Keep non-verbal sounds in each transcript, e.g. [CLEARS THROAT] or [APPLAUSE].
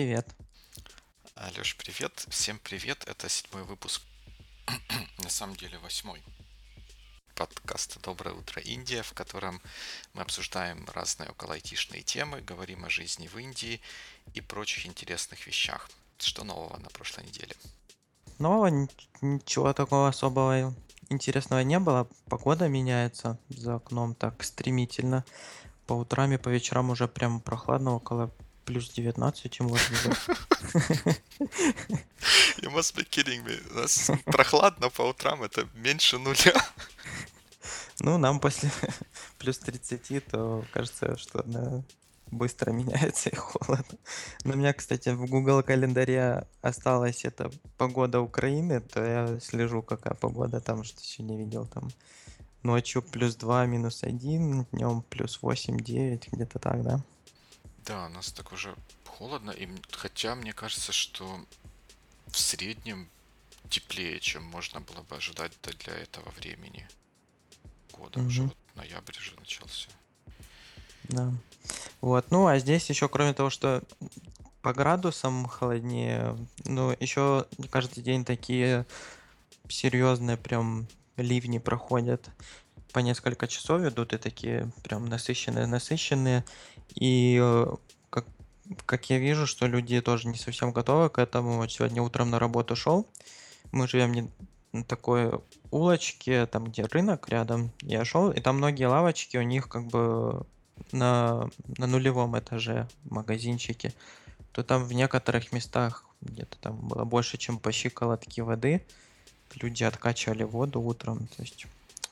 привет. Алеш, привет. Всем привет. Это седьмой выпуск, [CLEARS THROAT] на самом деле восьмой подкаста «Доброе утро, Индия», в котором мы обсуждаем разные около айтишные темы, говорим о жизни в Индии и прочих интересных вещах. Что нового на прошлой неделе? Нового ничего такого особого интересного не было. Погода меняется за окном так стремительно. По утрам и по вечерам уже прям прохладно, около плюс 19 может быть. You must be kidding me. У нас прохладно по утрам, это меньше нуля. [LAUGHS] Ну, нам после [LAUGHS] плюс 30, то кажется, что она быстро меняется и холодно. Но у меня, кстати, в Google календаре осталась эта погода Украины, то я слежу, какая погода там, что не видел там. Ночью плюс 2, минус 1, днем плюс 8, 9, где-то так, да? Да, у нас так уже холодно, и хотя мне кажется, что в среднем теплее, чем можно было бы ожидать для этого времени года. Уже вот ноябрь уже начался. Да. Вот, ну а здесь еще, кроме того, что по градусам холоднее, ну еще каждый день такие серьезные прям ливни проходят. По несколько часов идут и такие прям насыщенные, насыщенные. И э, как, как я вижу, что люди тоже не совсем готовы к этому. Вот сегодня утром на работу шел. Мы живем не на такой улочке, там где рынок рядом. Я шел, и там многие лавочки, у них как бы на, на нулевом этаже магазинчики, то там в некоторых местах где-то там было больше, чем по щиколотке воды. Люди откачивали воду утром, то есть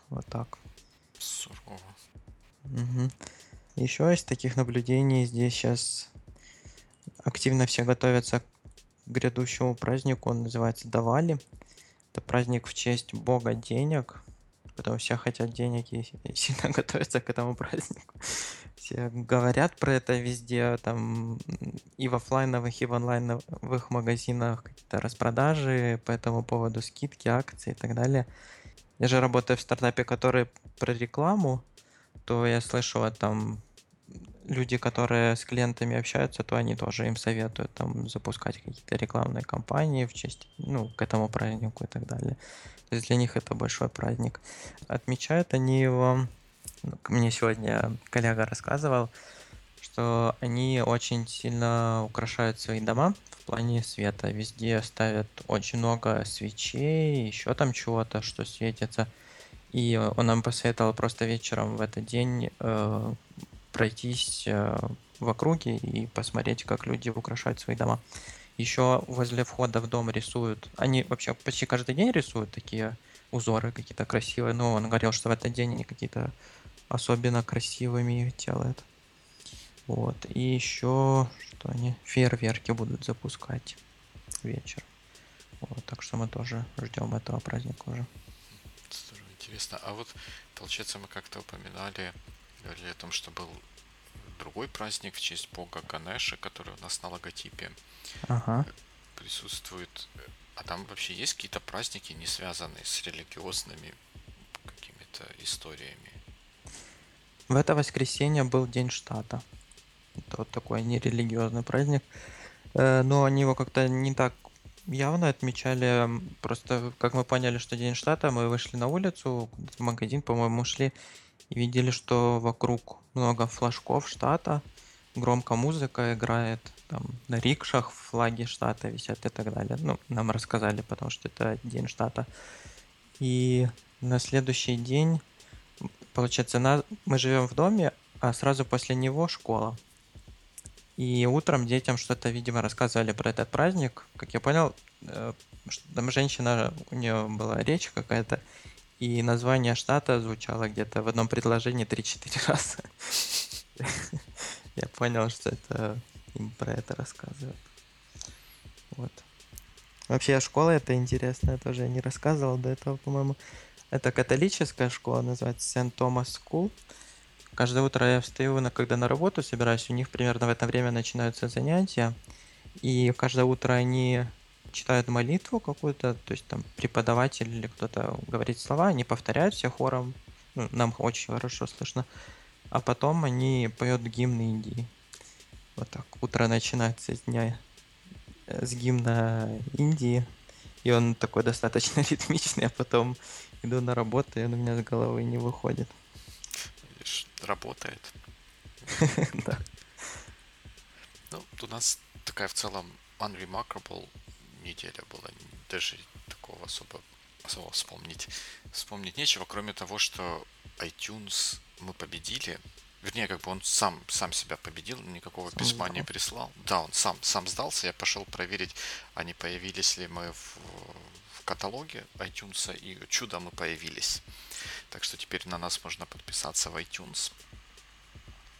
вот так. Сурово. Угу. Еще из таких наблюдений здесь сейчас активно все готовятся к грядущему празднику, он называется Давали. Это праздник в честь бога денег, потому все хотят денег и сильно [LAUGHS] готовятся к этому празднику. Все говорят про это везде, там и в офлайновых, и в онлайновых магазинах какие-то распродажи по этому поводу, скидки, акции и так далее. Я же работаю в стартапе, который про рекламу, то я слышал там люди, которые с клиентами общаются, то они тоже им советуют там запускать какие-то рекламные кампании в честь, ну, к этому празднику и так далее. То есть для них это большой праздник. Отмечают они его, ну, мне сегодня коллега рассказывал, что они очень сильно украшают свои дома в плане света. Везде ставят очень много свечей, еще там чего-то, что светится. И он нам посоветовал просто вечером в этот день э, пройтись э, в округе и посмотреть, как люди украшают свои дома. Еще возле входа в дом рисуют. Они вообще почти каждый день рисуют такие узоры какие-то красивые. Но он говорил, что в этот день они какие-то особенно красивыми делают. Вот. И еще, что они фейерверки будут запускать вечер. Вот, так что мы тоже ждем этого праздника уже. Интересно. А вот, получается, мы как-то упоминали говорили о том, что был другой праздник в честь бога Ганеша, который у нас на логотипе ага. присутствует. А там вообще есть какие-то праздники, не связанные с религиозными какими-то историями? В это воскресенье был День штата. Это вот такой нерелигиозный праздник. Э, но они его как-то не так явно отмечали. Просто, как мы поняли, что День штата, мы вышли на улицу, в магазин, по-моему, шли и видели, что вокруг много флажков штата, громко музыка играет, там на рикшах флаги штата висят и так далее. Ну, нам рассказали, потому что это день штата. И на следующий день, получается, на... мы живем в доме, а сразу после него школа. И утром детям что-то, видимо, рассказывали про этот праздник. Как я понял, э, там женщина, у нее была речь какая-то, и название штата звучало где-то в одном предложении 3-4 [LAUGHS] раза. Я понял, что это им про это рассказывают. Вот. Вообще, школа это интересная, тоже я не рассказывал до этого, по-моему. Это католическая школа, называется Saint Thomas School. Каждое утро я встаю, когда на работу собираюсь, у них примерно в это время начинаются занятия. И каждое утро они читают молитву какую-то, то есть там преподаватель или кто-то говорит слова, они повторяют все хором, ну, нам очень хорошо слышно, а потом они поют гимн Индии. Вот так, утро начинается с дня э, с гимна Индии, и он такой достаточно [LAUGHS] ритмичный, а потом иду на работу, и он у меня с головы не выходит. Видишь, работает. [LAUGHS] Да. Ну, у нас такая в целом unremarkable неделя была. Даже такого особо, особо вспомнить, вспомнить нечего, кроме того, что iTunes мы победили. Вернее, как бы он сам, сам себя победил, никакого Сам письма не сдал. прислал. Да, он сам, сам сдался. Я пошел проверить, а не появились ли мы в, в каталоге iTunes, и чудо мы появились. Так что теперь на нас можно подписаться в iTunes.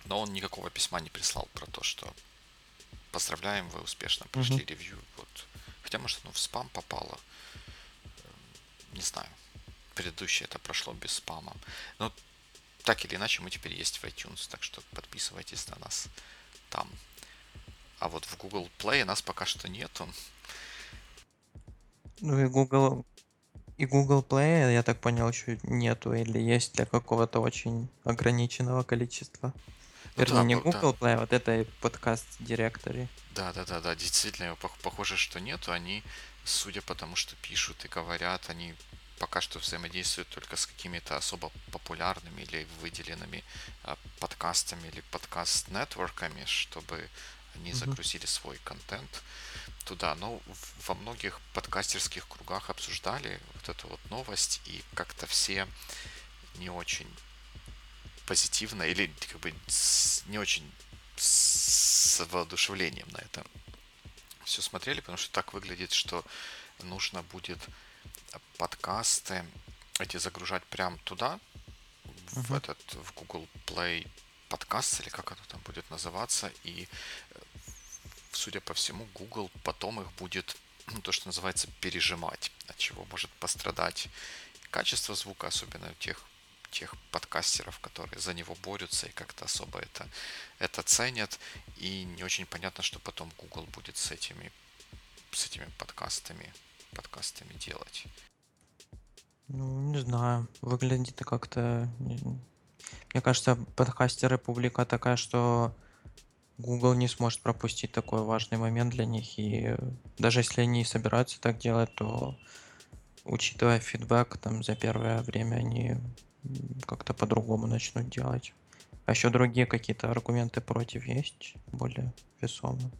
Но он никакого письма не прислал про то, что поздравляем, вы успешно прошли Мгм. ревью. Вот. Хотя, может, оно в спам попало. Не знаю. Предыдущее это прошло без спама. Но так или иначе, мы теперь есть в iTunes, так что подписывайтесь на нас там. А вот в Google Play нас пока что нету. Ну и Google, и Google Play, я так понял, еще нету или есть для какого-то очень ограниченного количества. Ну Вернее, да, не да, Google Play, а вот это подкаст директори. Да, да, да, да, действительно, пох- похоже, что нету. Они, судя по тому, что пишут и говорят, они пока что взаимодействуют только с какими-то особо популярными или выделенными а, подкастами или подкаст-нетворками, чтобы они Мгм. загрузили свой контент туда. Но во многих подкастерских кругах обсуждали вот эту вот новость, и как-то все не очень позитивно или как бы не очень с воодушевлением на это все смотрели, потому что так выглядит, что нужно будет подкасты эти загружать прям туда, в Мгм. этот, в Google Play подкаст, или как оно там будет называться, и, э, судя по всему, Google потом их будет, ну, то, что называется, пережимать, от чего может пострадать качество звука, особенно у тех, тех подкастеров, которые за него борются и как-то особо это, это ценят. И не очень понятно, что потом Google будет с этими, с этими подкастами, подкастами делать. Ну, не знаю, выглядит как-то... не- Мне кажется, подкастеры публика такая, что Google не сможет пропустить такой важный момент для них. И даже если они собираются так делать, то, учитывая фидбэк, там за первое время они как-то по-другому начнут делать. А еще другие какие-то аргументы против есть, более весомые.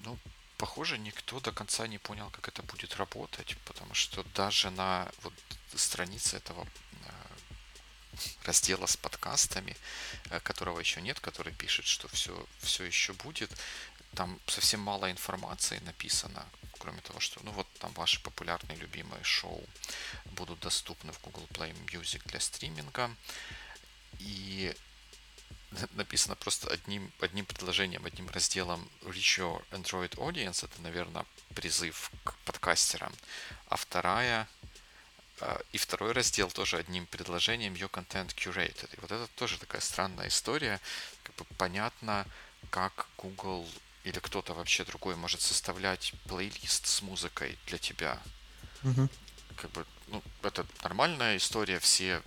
Ну, похоже, никто до конца не понял, как это будет работать, потому что даже на вот странице этого э, раздела с подкастами, э, которого еще нет, который пишет, что все, все еще будет, там совсем мало информации написано, кроме того, что, ну вот там ваши популярные любимые шоу будут доступны в Google Play Music для стриминга, и [LAUGHS] написано просто одним, одним предложением, одним разделом Reach Your Android Audience. Это, наверное, призыв к подкастерам. А вторая а, и второй раздел тоже одним предложением Your Content Curated. И вот это тоже такая странная история. Как бы понятно, как Google или кто-то вообще другой может составлять плейлист с музыкой для тебя. Мгм. Как бы, ну, это нормальная история, все,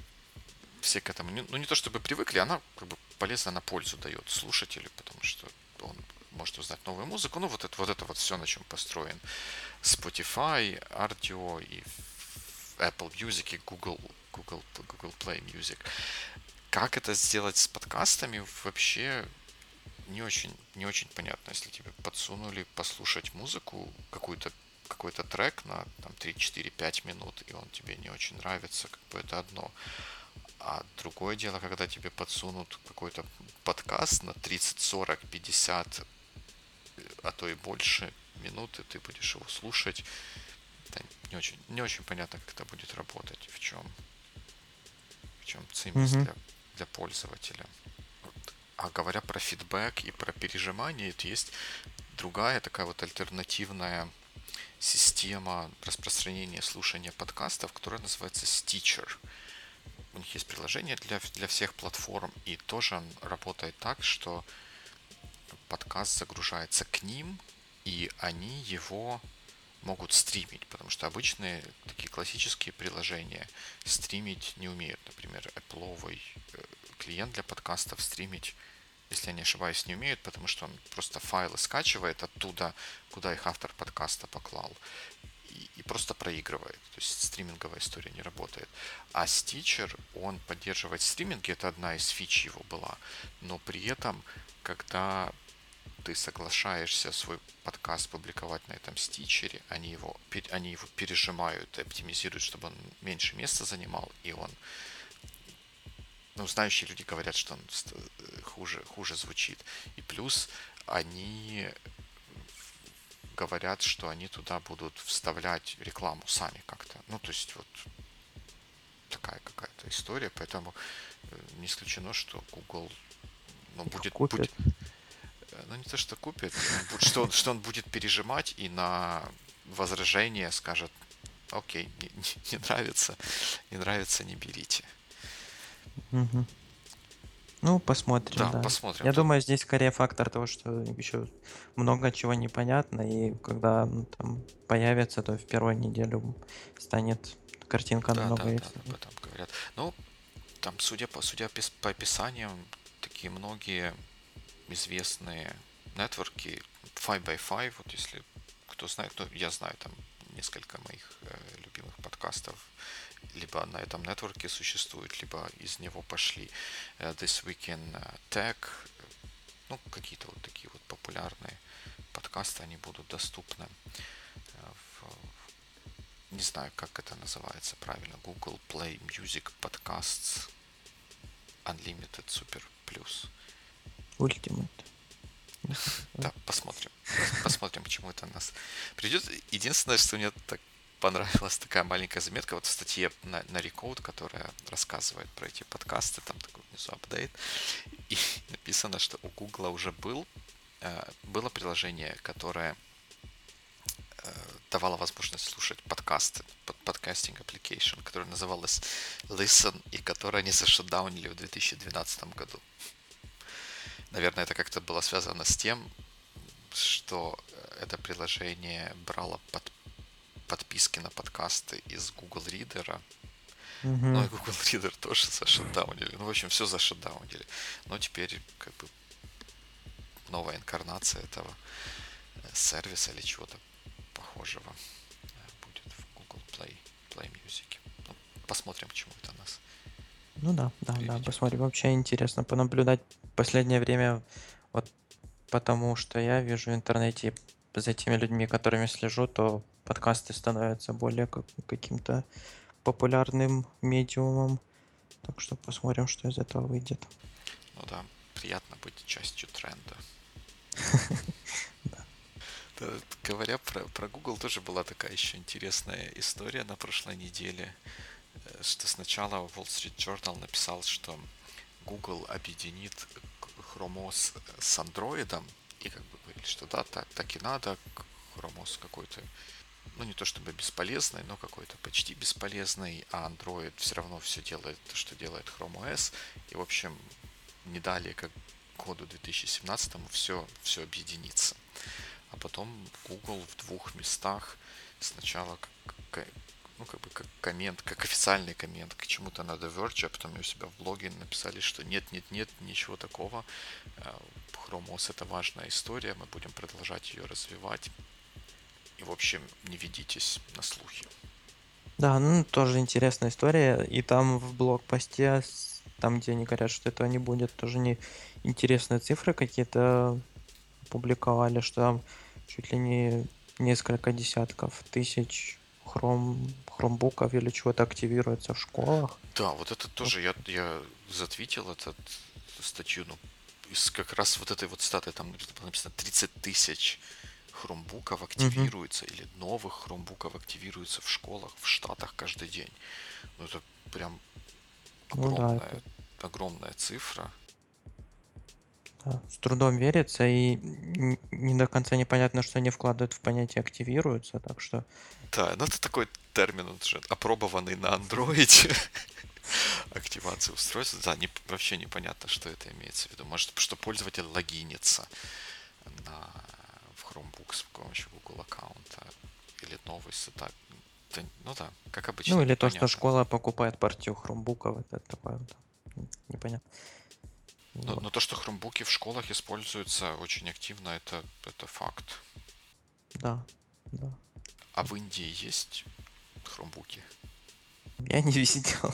все к этому, ну, не то чтобы привыкли, она как бы полезно на пользу дает слушателю, потому что он может узнать новую музыку. Ну, вот это вот, это вот все, на чем построен Spotify, Ardio и Apple Music и Google, Google, Google Play Music. Как это сделать с подкастами, вообще не очень, не очень понятно. Если тебе подсунули послушать музыку, какую-то какой-то трек на там, 3, 4, 5 минут, и он тебе не очень нравится, как бы это одно. А другое дело, когда тебе подсунут какой-то подкаст на 30, 40, 50, э, а то и больше минут, и ты будешь его слушать. Это не очень, не очень понятно, как это будет работать, в чем, в чем цимис Мгм. для, для пользователя. А говоря про фидбэк и про пережимание, это есть другая такая вот альтернативная система распространения слушания подкастов, которая называется Stitcher. У них есть приложение для, для всех платформ, и тоже он работает так, что подкаст загружается к ним, и они его могут стримить, потому что обычные такие классические приложения стримить не умеют. Например, Apple клиент для подкастов стримить если я не ошибаюсь, не умеют, потому что он просто файлы скачивает оттуда, куда их автор подкаста поклал, и, и просто проигрывает. То есть стриминговая история не работает. А Stitcher, он поддерживает стриминги, это одна из фич его была, но при этом, когда ты соглашаешься свой подкаст публиковать на этом стичере, они его, они его пережимают оптимизируют, чтобы он меньше места занимал, и он ну, знающие люди говорят, что он э, хуже, хуже звучит. И плюс они говорят, что они туда будут вставлять рекламу сами как-то. Ну, то есть вот такая какая-то история, поэтому э, не исключено, что Google ну, будет, будет, э, ну не то, что купит, что, он, что он будет пережимать и на возражение скажет, окей, не, не нравится, не нравится, не берите. Мгм. Ну, посмотрим, Да, да. посмотрим. Я думаю, здесь скорее фактор того, что еще много чего непонятно, и когда ну, там появится, то в первую неделю станет картинка Да, намного да, да, об этом говорят. Ну, там, судя по, судя по описаниям, такие многие известные нетворки 5 by 5, вот если кто знает, ну, я знаю там несколько моих э, любимых подкастов, либо на этом нетворке существуют, либо из него пошли э, This Week in э, Tech, ну, какие-то вот такие вот популярные подкасты, они будут доступны э, в, не знаю, как это называется правильно, Google Play Music Podcasts Unlimited Super Plus. Ultimate. [LAUGHS] Да, посмотрим. Посмотрим, к чему это нас придет. Единственное, что мне так понравилась такая маленькая заметка вот в статье на, на Recode, которая рассказывает про эти подкасты, там такой внизу апдейт, и [LAUGHS] написано, что у Google уже был, э, было приложение, которое э, давало возможность слушать подкасты, под подкастинг application, которое называлось Listen, и которое они зашатдаунили в 2012 году. Наверное, это как-то было связано с тем, что это приложение брало под подписки на подкасты из Google Reader. Угу. Ну и Google Reader тоже зашатдаунили. Ну, в общем, все зашатдаунили. Но теперь как бы новая инкарнация этого э, сервиса или чего-то похожего э, будет в Google Play, Play Music. Ну, посмотрим, к чему это нас. Ну да, да, да, приведет. посмотрим. Вообще интересно понаблюдать последнее время, вот потому что я вижу в интернете за теми людьми, которыми слежу, то подкасты становятся более как, каким-то популярным медиумом. Так что посмотрим, что из этого выйдет. Ну да, приятно быть частью тренда. [LAUGHS] Говоря про, про Google, тоже была такая еще интересная история на прошлой неделе, э, что сначала Wall Street Journal написал, что Google объединит Chrome OS с Android, и как бы говорили, что да, так, так и надо, Chrome OS какой-то ну не то чтобы бесполезный, но какой-то почти бесполезный, а Android все равно все делает то, что делает Chrome OS. И, в общем, не далее, как году 2017 все, все объединится. А потом Google в двух местах сначала как, ну, как бы как коммент, как официальный коммент к чему-то на The Verge, а потом у себя в блоге написали, что нет, нет, нет, ничего такого. Chrome OS это важная история, мы будем продолжать ее развивать. И, в общем, не ведитесь на слухи. Да, ну тоже интересная история. И там в блог-посте, там, где они говорят, что этого не будет, тоже не интересные цифры какие-то публиковали, что там чуть ли не несколько десятков тысяч хром, хромбуков или чего-то активируется в школах. Да, вот это тоже я, я затвитил этот статью, ну, из как раз вот этой вот статы, там написано 30 тысяч хромбуков активируется угу. или новых хромбуков активируется в школах в штатах каждый день. Ну это прям огромная, ну, да, это... огромная цифра. Да, с трудом верится и не до конца непонятно, что они вкладывают в понятие активируются, так что. Да, ну это такой термин, он же опробованный на андроиде. [LAUGHS] Активация устройства. Да, не, вообще непонятно, что это имеется в виду. Может, что пользователь логинится на Chromebook с помощью Google аккаунта или новый сетап. Ну да, как обычно. Ну или то, что школа покупает партию хромбуков, это такое непонятно. Но, Вот. но то, что хромбуки в школах используются очень активно, это, это факт. Да, да. А в Индии есть хромбуки? Я не [LAUGHS] видел.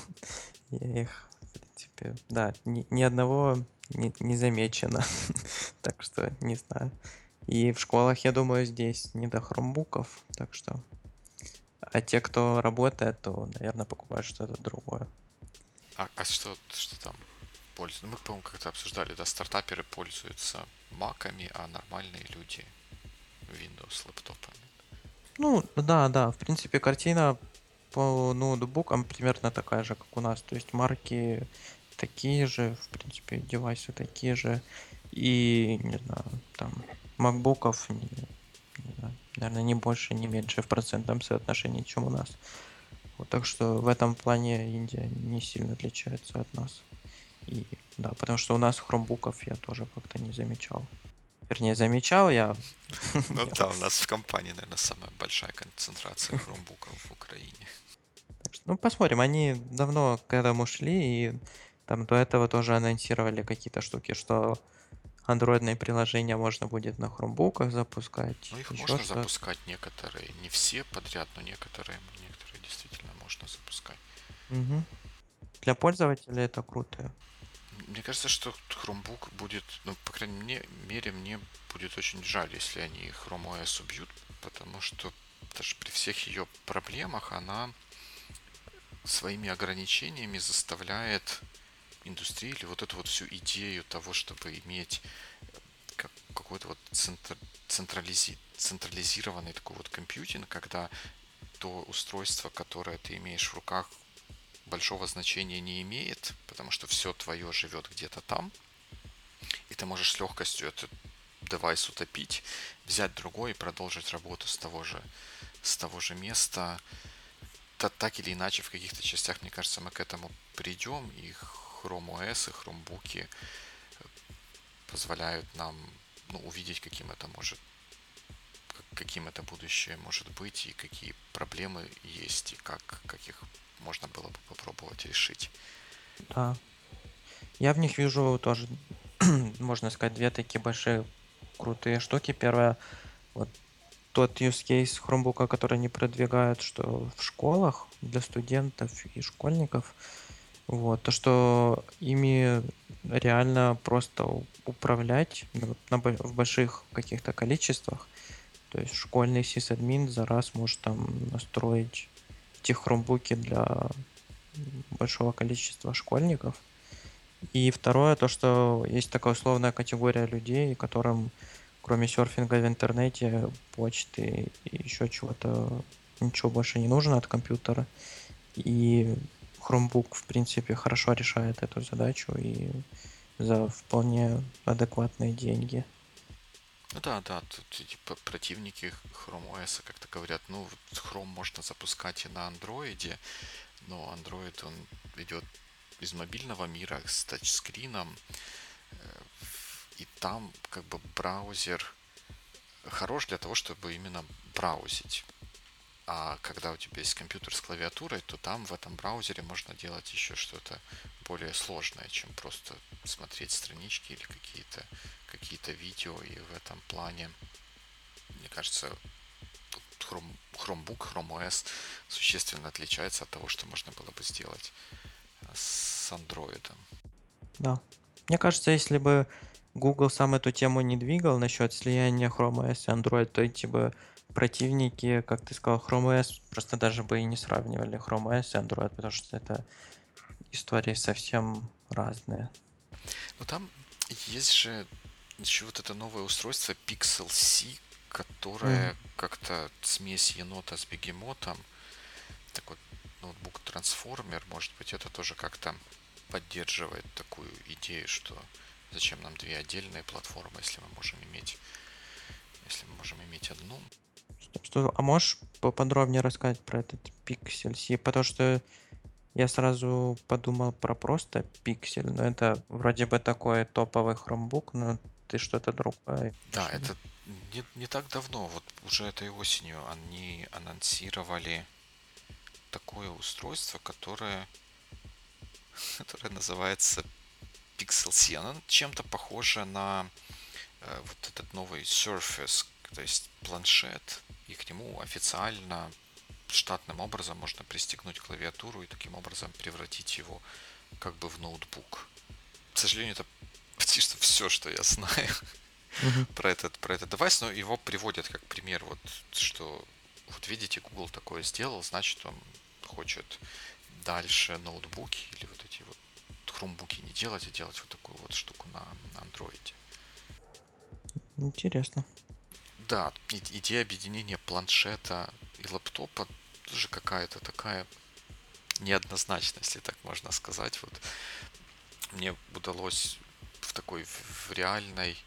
Я их, в принципе, да, ни, ни одного не, не замечено. [LAUGHS] Так что не знаю. И в школах, я думаю, здесь не до хромбуков, так что... А те, кто работает, то, наверное, покупают что-то другое. А, а что, что там пользуются? Ну, мы, по-моему, как-то обсуждали, да, стартаперы пользуются маками, а нормальные люди Windows лэптопами. Ну, да, да, в принципе, картина по ноутбукам примерно такая же, как у нас. То есть марки такие же, в принципе, девайсы такие же. И, не знаю, там, макбуков, не, не знаю, наверное, не больше, не меньше в процентном соотношении, чем у нас. Вот, так что в этом плане Индия не сильно отличается от нас. И да, потому что у нас хромбуков я тоже как-то не замечал. Вернее, замечал я. Ну да, у нас в компании, наверное, самая большая концентрация хромбуков в Украине. Ну, посмотрим. Они давно к этому шли, и там до этого тоже анонсировали какие-то штуки, что андроидные приложения можно будет на хромбуках запускать. Ну, их можно что-то. запускать некоторые, не все подряд, но некоторые, некоторые действительно можно запускать. Мгм. Для пользователя это круто. Мне кажется, что Chromebook будет, ну, по крайней мере, мне будет очень жаль, если они Chrome OS убьют, потому что даже при всех ее проблемах она своими ограничениями заставляет индустрию или вот эту вот всю идею того, чтобы иметь как- какой-то вот центр- централизи- централизированный такой вот компьютинг, когда то устройство, которое ты имеешь в руках, большого значения не имеет, потому что все твое живет где-то там, и ты можешь с легкостью этот девайс утопить, взять другой и продолжить работу с того же, с того же места. Та- так или иначе, в каких-то частях, мне кажется, мы к этому придем, и Chrome OS, и Chromebook позволяют нам ну, увидеть, каким это может как- каким это будущее может быть и какие проблемы есть и как, как их можно было бы попробовать решить. Да. Я в них вижу тоже, [CLEARS THROAT] можно сказать, две такие большие крутые штуки. Первое, вот тот use case хромбука, который они продвигают, что в школах для студентов и школьников, вот, то, что ими реально просто управлять ну, на бо- в больших каких-то количествах. То есть школьный сисадмин за раз может там настроить эти хромбуки для большого количества школьников. И второе, то, что есть такая условная категория людей, которым кроме серфинга в интернете, почты и еще чего-то, ничего больше не нужно от компьютера. И Chromebook, в принципе, хорошо решает эту задачу и за вполне адекватные деньги. Ну да, да, тут эти п- противники Chrome OS как-то говорят, ну, Chrome можно запускать и на андроиде, но Android, он идет из мобильного мира с тачскрином, э, и там как бы браузер хорош для того, чтобы именно браузить. А когда у тебя есть компьютер с клавиатурой, то там в этом браузере можно делать еще что-то более сложное, чем просто смотреть странички или какие-то какие-то видео. И в этом плане, мне кажется, Chrome, Chromebook, Chrome OS существенно отличается от того, что можно было бы сделать э, с Android. Да. Мне кажется, если бы Google сам эту тему не двигал насчет слияния Chrome OS и Android, то эти бы противники, как ты сказал, Chrome OS просто даже бы и не сравнивали Chrome OS и Android, потому что это истории совсем разные. Но там есть же еще вот это новое устройство Pixel C, которое Мгм. как-то смесь енота с бегемотом. Такой ноутбук трансформер, может быть, это тоже как-то поддерживает такую идею, что зачем нам две отдельные платформы, если мы можем иметь, если мы можем иметь одну. Стоп, А можешь поподробнее рассказать про этот Pixel C? Потому что я сразу подумал про просто Pixel, но это вроде бы такой топовый хромбук, но ты что-то другое. Да, это не, не так давно, вот уже этой осенью они анонсировали такое устройство, которое, [LAUGHS] которое называется Pixel C. Она чем-то похожа на э, вот этот новый Surface, то есть планшет, и к нему официально штатным образом можно пристегнуть клавиатуру и таким образом превратить его как бы в ноутбук. К сожалению, это [LAUGHS] почти что все, что я знаю uh-huh. про этот про этот девайс, но его приводят как пример, вот что вот видите, Google такое сделал, значит он хочет дальше ноутбуки или вот эти вот хромбуки не делать, а делать вот такую вот штуку на, на андроиде. Интересно. Да, идея объединения планшета и лаптопа тоже какая-то такая неоднозначная, если так можно сказать. Вот мне удалось в такой в реальной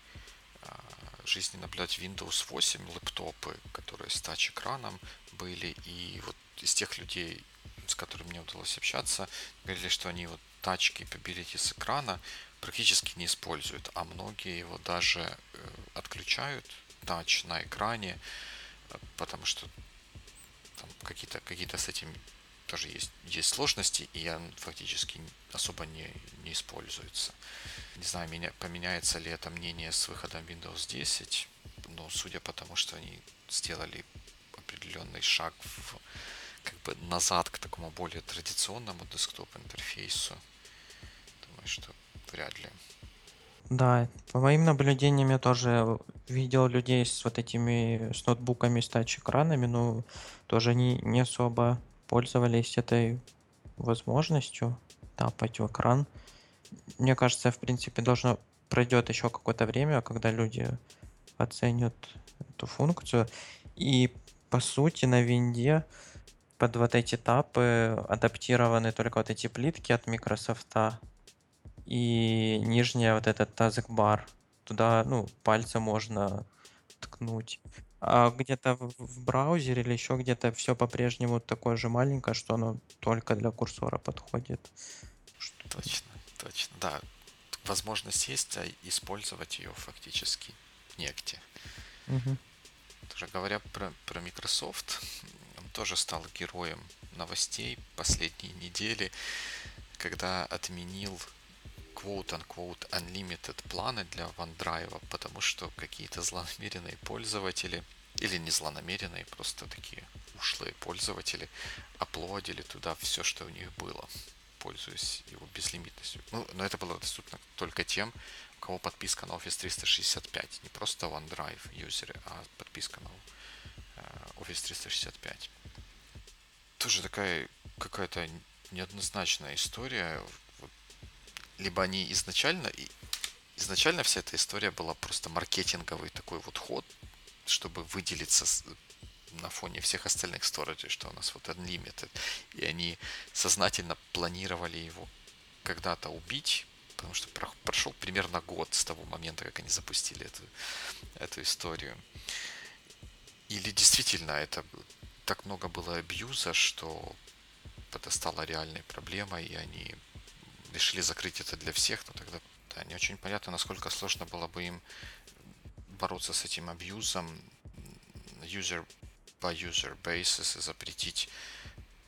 а, жизни наблюдать Windows 8 лэптопы, которые с тач-экраном были, и вот из тех людей, с которыми мне удалось общаться, говорили, что они вот тач capability с экрана практически не используют, а многие его даже э, отключают, тач на экране, потому что какие-то какие с этим тоже есть, есть сложности, и он фактически особо не, не используется. Не знаю, меня, поменяется ли это мнение с выходом Windows 10, но судя по тому, что они сделали определенный шаг в, как бы назад к такому более традиционному десктоп интерфейсу, думаю, что вряд ли. Да, по моим наблюдениям я тоже видел людей с вот этими с ноутбуками с тач-экранами, но тоже они не особо пользовались этой возможностью тапать в экран. Мне кажется, в принципе, должно пройдет еще какое-то время, когда люди оценят эту функцию. И по сути на винде под вот эти тапы адаптированы только вот эти плитки от Microsoft и нижняя вот этот taskbar. Туда, ну, пальцем можно ткнуть. А где-то в, в браузере или еще где-то все по-прежнему такое же маленькое, что оно только для курсора подходит. Точно, точно. Да, возможность есть, а использовать ее фактически негде. Угу. Тоже говоря про, про Microsoft, он тоже стал героем новостей последние недели, когда отменил quote-unquote unlimited планы для OneDrive, потому что какие-то злонамеренные пользователи, или не злонамеренные, просто такие ушлые пользователи, оплодили туда все, что у них было, пользуясь его безлимитностью. Ну, но это было доступно только тем, у кого подписка на Office 365, не просто OneDrive юзеры, а подписка на э, Office 365. Тоже такая какая-то неоднозначная история либо они изначально, изначально вся эта история была просто маркетинговый такой вот ход, чтобы выделиться на фоне всех остальных сториджей, что у нас вот Unlimited, и они сознательно планировали его когда-то убить, потому что прошел примерно год с того момента, как они запустили эту, эту историю. Или действительно это так много было абьюза, что это стало реальной проблемой, и они решили закрыть это для всех, но тогда да, не очень понятно, насколько сложно было бы им бороться с этим абьюзом user by user basis и запретить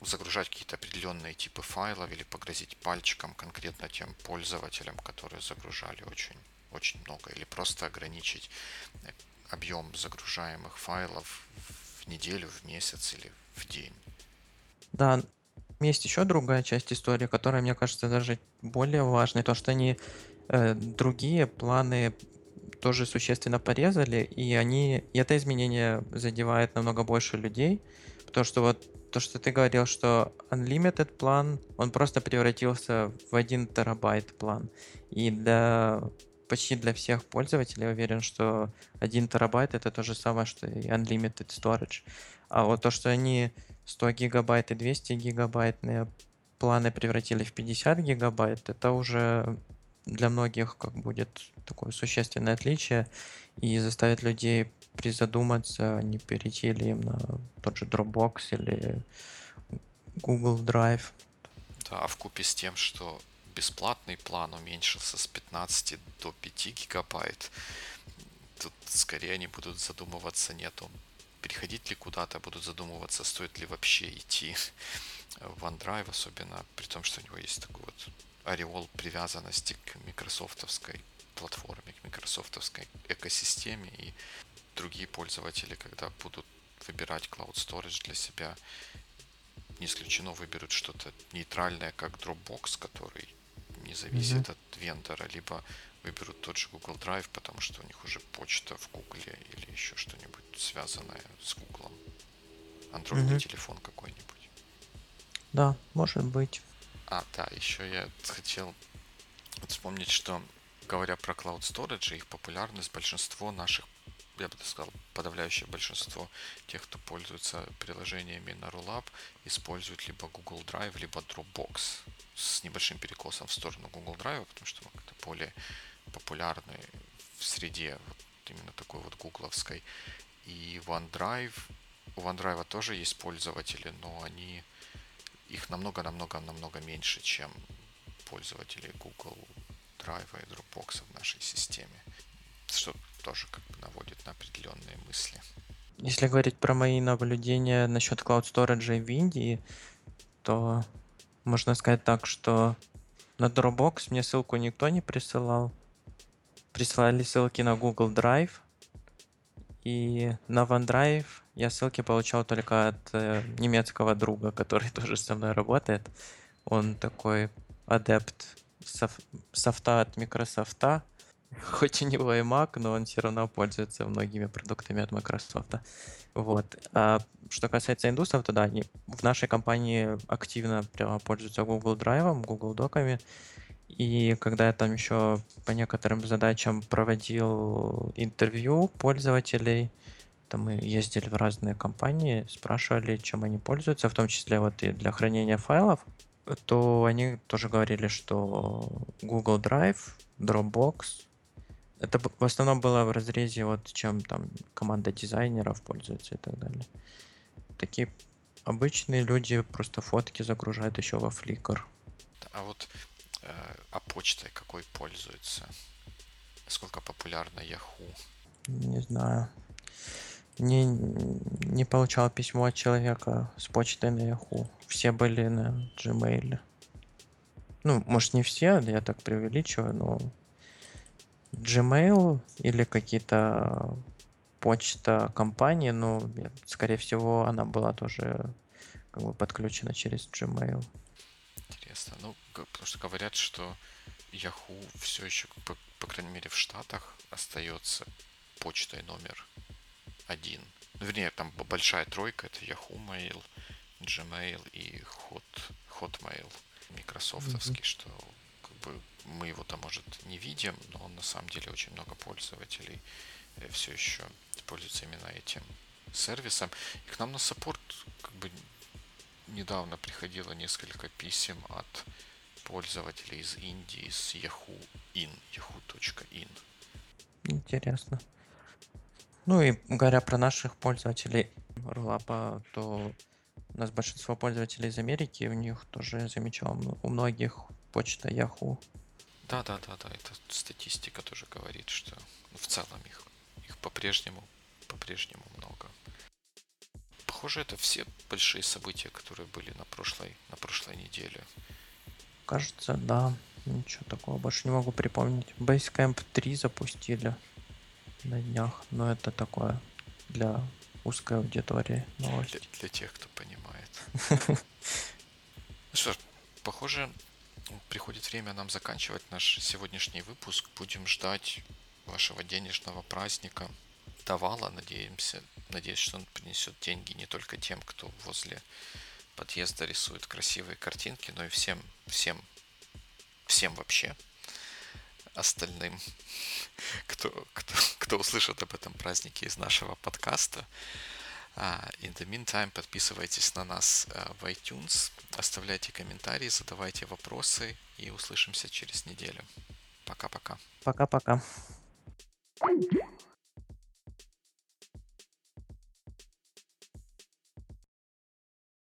загружать какие-то определенные типы файлов или погрозить пальчиком конкретно тем пользователям, которые загружали очень, очень много, или просто ограничить объем загружаемых файлов в неделю, в месяц или в день. Да, есть еще другая часть истории, которая, мне кажется, даже более важной, то, что они э, другие планы тоже существенно порезали, и они и это изменение задевает намного больше людей, потому что вот то, что ты говорил, что Unlimited план, он просто превратился в 1 терабайт план. И для почти для всех пользователей я уверен, что 1 терабайт это то же самое, что и Unlimited Storage. А вот то, что они 100 гигабайт и 200 гигабайтные планы превратили в 50 гигабайт, это уже для многих как будет такое существенное отличие и заставит людей призадуматься, не перейти ли им на тот же Dropbox или Google Drive. Да, а в купе с тем, что бесплатный план уменьшился с 15 до 5 гигабайт, тут скорее они будут задумываться не о том, переходить ли куда-то, будут задумываться, стоит ли вообще идти [LAUGHS] в OneDrive, особенно при том, что у него есть такой вот ореол привязанности к микрософтовской платформе, к микрософтовской экосистеме, и другие пользователи, когда будут выбирать Cloud Storage для себя, не исключено выберут что-то нейтральное, как Dropbox, который не зависит mm-hmm. от вендора, либо выберут тот же Google Drive, потому что у них уже почта в Google или еще что-нибудь связанное с Google. Андроидный mm-hmm. телефон какой-нибудь. Да, может быть. А, да, еще я хотел вспомнить, что говоря про Cloud Storage, их популярность большинство наших я бы сказал, подавляющее большинство тех, кто пользуется приложениями на Rollup, используют либо Google Drive, либо Dropbox с небольшим перекосом в сторону Google Drive, потому что это более популярный в среде вот именно такой вот гугловской. И OneDrive, у OneDrive тоже есть пользователи, но они их намного-намного-намного меньше, чем пользователи Google Drive и Dropbox в нашей системе. Что тоже как бы наводит на определенные мысли. Если говорить про мои наблюдения насчет Cloud Storage в Индии, то можно сказать так, что на Dropbox мне ссылку никто не присылал. Присылали ссылки на Google Drive. И на OneDrive я ссылки получал только от э, немецкого друга, [LAUGHS] который тоже со мной работает. Он такой адепт соф- софта от Microsoft. Хоть у него и Mac, но он все равно пользуется многими продуктами от Microsoft. Вот. А что касается индусов, то да, они в нашей компании активно прямо пользуются Google Drive, Google Доками. И когда я там еще по некоторым задачам проводил интервью пользователей, там мы ездили в разные компании, спрашивали, чем они пользуются, в том числе вот и для хранения файлов, то они тоже говорили, что Google Drive, Dropbox, это в основном было в разрезе вот чем там команда дизайнеров пользуется и так далее. Такие обычные люди просто фотки загружают еще во Flickr. А вот а почтой какой пользуется? Насколько популярна Yahoo? Не знаю. Не, не получал письмо от человека с почтой на Yahoo. Все были на Gmail. Ну, может, не все, я так преувеличиваю, но Gmail или какие-то почта компании, ну, скорее всего, она была тоже как бы подключена через Gmail. Интересно. Ну, потому что говорят, что Yahoo все еще, по, по крайней мере, в Штатах остается почтой номер один. Ну, вернее, там большая тройка, это Yahoo Mail, Gmail и Hot, Hotmail, микрософтовский, mm-hmm. что как бы мы его там, может, не видим, но на самом деле очень много пользователей э, все еще пользуются именно этим сервисом. И к нам на саппорт как бы недавно приходило несколько писем от пользователей из Индии с Yahoo in, yahoo.in. Интересно. Ну и говоря про наших пользователей Рулапа, то у нас большинство пользователей из Америки, у них тоже замечал, у многих почта Yahoo. Да, да, да, да, это статистика тоже говорит, что в целом их, их по-прежнему, по-прежнему много. Похоже, это все большие события, которые были на прошлой, на прошлой неделе. Кажется, да. Ничего такого больше не могу припомнить. Basecamp 3 запустили на днях, но это такое для узкой аудитории новость. Для, для тех, кто понимает. [LAUGHS] Ну что ж, похоже, приходит время нам заканчивать наш сегодняшний выпуск. Будем ждать вашего денежного праздника. Давала, надеемся, надеюсь, что он принесет деньги не только тем, кто возле подъезда рисует красивые картинки, но и всем, всем, всем вообще остальным, [LAUGHS] кто, кто, кто услышит об этом празднике из нашего подкаста. Uh, in the meantime, подписывайтесь на нас uh, в iTunes, оставляйте комментарии, задавайте вопросы и услышимся через неделю. Пока-пока. Пока-пока.